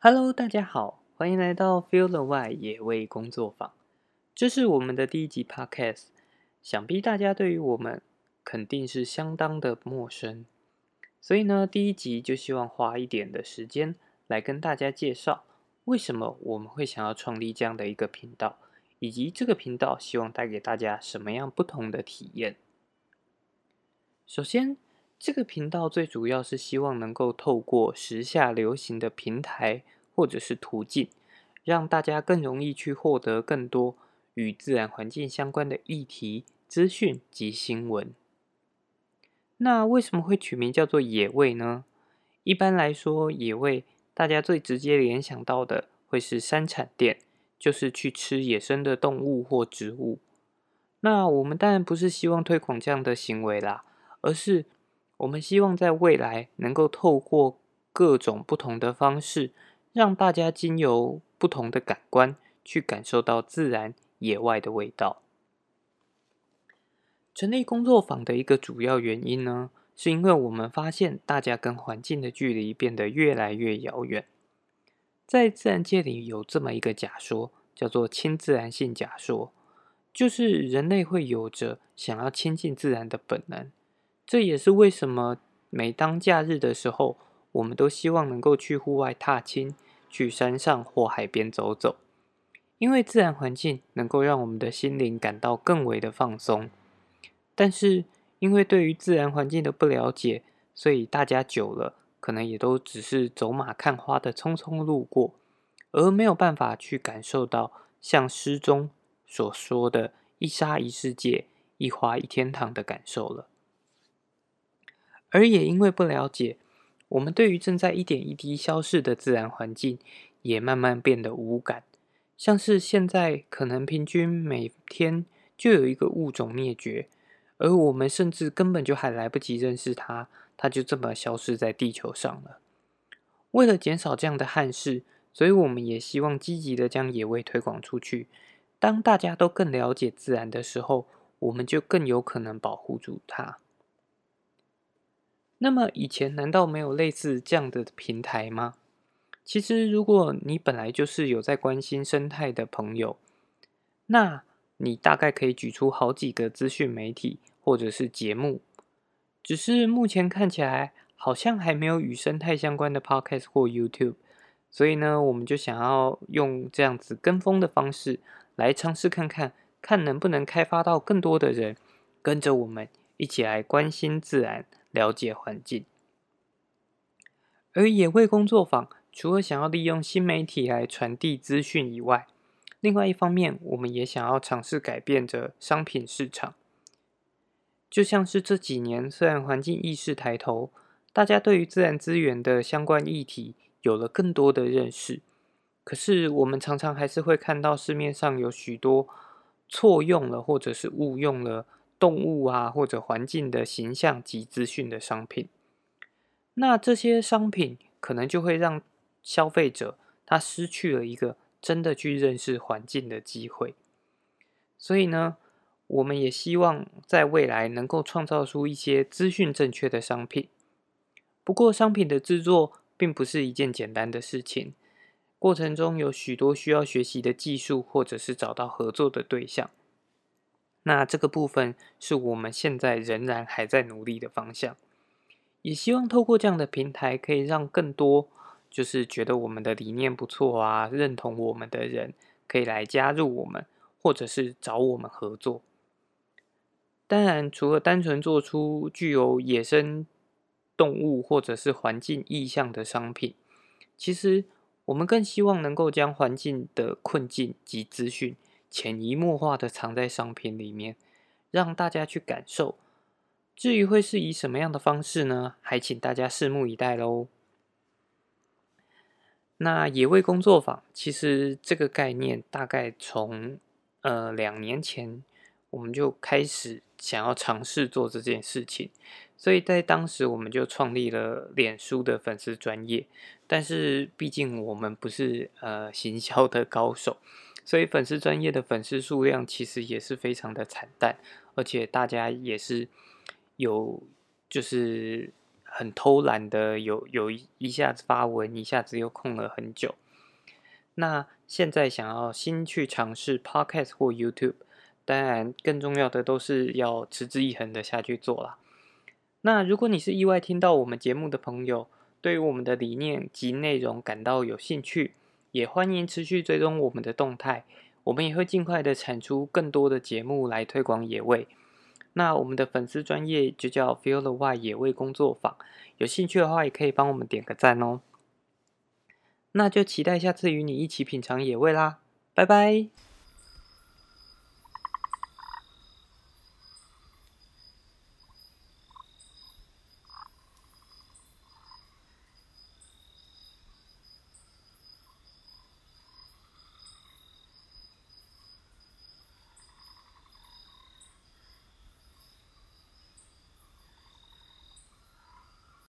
Hello，大家好，欢迎来到 Feel the Y 野味工作坊。这是我们的第一集 Podcast，想必大家对于我们肯定是相当的陌生，所以呢，第一集就希望花一点的时间来跟大家介绍，为什么我们会想要创立这样的一个频道，以及这个频道希望带给大家什么样不同的体验。首先，这个频道最主要是希望能够透过时下流行的平台或者是途径，让大家更容易去获得更多与自然环境相关的议题、资讯及新闻。那为什么会取名叫做野味呢？一般来说，野味大家最直接联想到的会是山产店，就是去吃野生的动物或植物。那我们当然不是希望推广这样的行为啦，而是我们希望在未来能够透过各种不同的方式，让大家经由不同的感官去感受到自然野外的味道。成立工作坊的一个主要原因呢，是因为我们发现大家跟环境的距离变得越来越遥远。在自然界里有这么一个假说，叫做亲自然性假说，就是人类会有着想要亲近自然的本能。这也是为什么每当假日的时候，我们都希望能够去户外踏青，去山上或海边走走，因为自然环境能够让我们的心灵感到更为的放松。但是因为对于自然环境的不了解，所以大家久了可能也都只是走马看花的匆匆路过，而没有办法去感受到像诗中所说的“一沙一世界，一花一天堂”的感受了。而也因为不了解，我们对于正在一点一滴消逝的自然环境，也慢慢变得无感。像是现在可能平均每天就有一个物种灭绝。而我们甚至根本就还来不及认识它，它就这么消失在地球上了。为了减少这样的憾事，所以我们也希望积极的将野味推广出去。当大家都更了解自然的时候，我们就更有可能保护住它。那么以前难道没有类似这样的平台吗？其实，如果你本来就是有在关心生态的朋友，那你大概可以举出好几个资讯媒体。或者是节目，只是目前看起来好像还没有与生态相关的 podcast 或 YouTube，所以呢，我们就想要用这样子跟风的方式来尝试看看，看能不能开发到更多的人跟着我们一起来关心自然、了解环境。而野味工作坊除了想要利用新媒体来传递资讯以外，另外一方面，我们也想要尝试改变着商品市场。就像是这几年，虽然环境意识抬头，大家对于自然资源的相关议题有了更多的认识，可是我们常常还是会看到市面上有许多错用了或者是误用了动物啊或者环境的形象及资讯的商品。那这些商品可能就会让消费者他失去了一个真的去认识环境的机会。所以呢？我们也希望在未来能够创造出一些资讯正确的商品。不过，商品的制作并不是一件简单的事情，过程中有许多需要学习的技术，或者是找到合作的对象。那这个部分是我们现在仍然还在努力的方向。也希望透过这样的平台，可以让更多就是觉得我们的理念不错啊，认同我们的人，可以来加入我们，或者是找我们合作。当然，除了单纯做出具有野生动物或者是环境意象的商品，其实我们更希望能够将环境的困境及资讯潜移默化的藏在商品里面，让大家去感受。至于会是以什么样的方式呢？还请大家拭目以待喽。那野味工作坊其实这个概念大概从呃两年前我们就开始。想要尝试做这件事情，所以在当时我们就创立了脸书的粉丝专业。但是毕竟我们不是呃行销的高手，所以粉丝专业的粉丝数量其实也是非常的惨淡，而且大家也是有就是很偷懒的，有有一下子发文，一下子又空了很久。那现在想要新去尝试 Podcast 或 YouTube，当然更重要的都是要持之以恒的下去做啦。那如果你是意外听到我们节目的朋友，对于我们的理念及内容感到有兴趣，也欢迎持续追踪我们的动态。我们也会尽快的产出更多的节目来推广野味。那我们的粉丝专业就叫 Feel the Y 野味工作坊，有兴趣的话也可以帮我们点个赞哦。那就期待下次与你一起品尝野味啦，拜拜。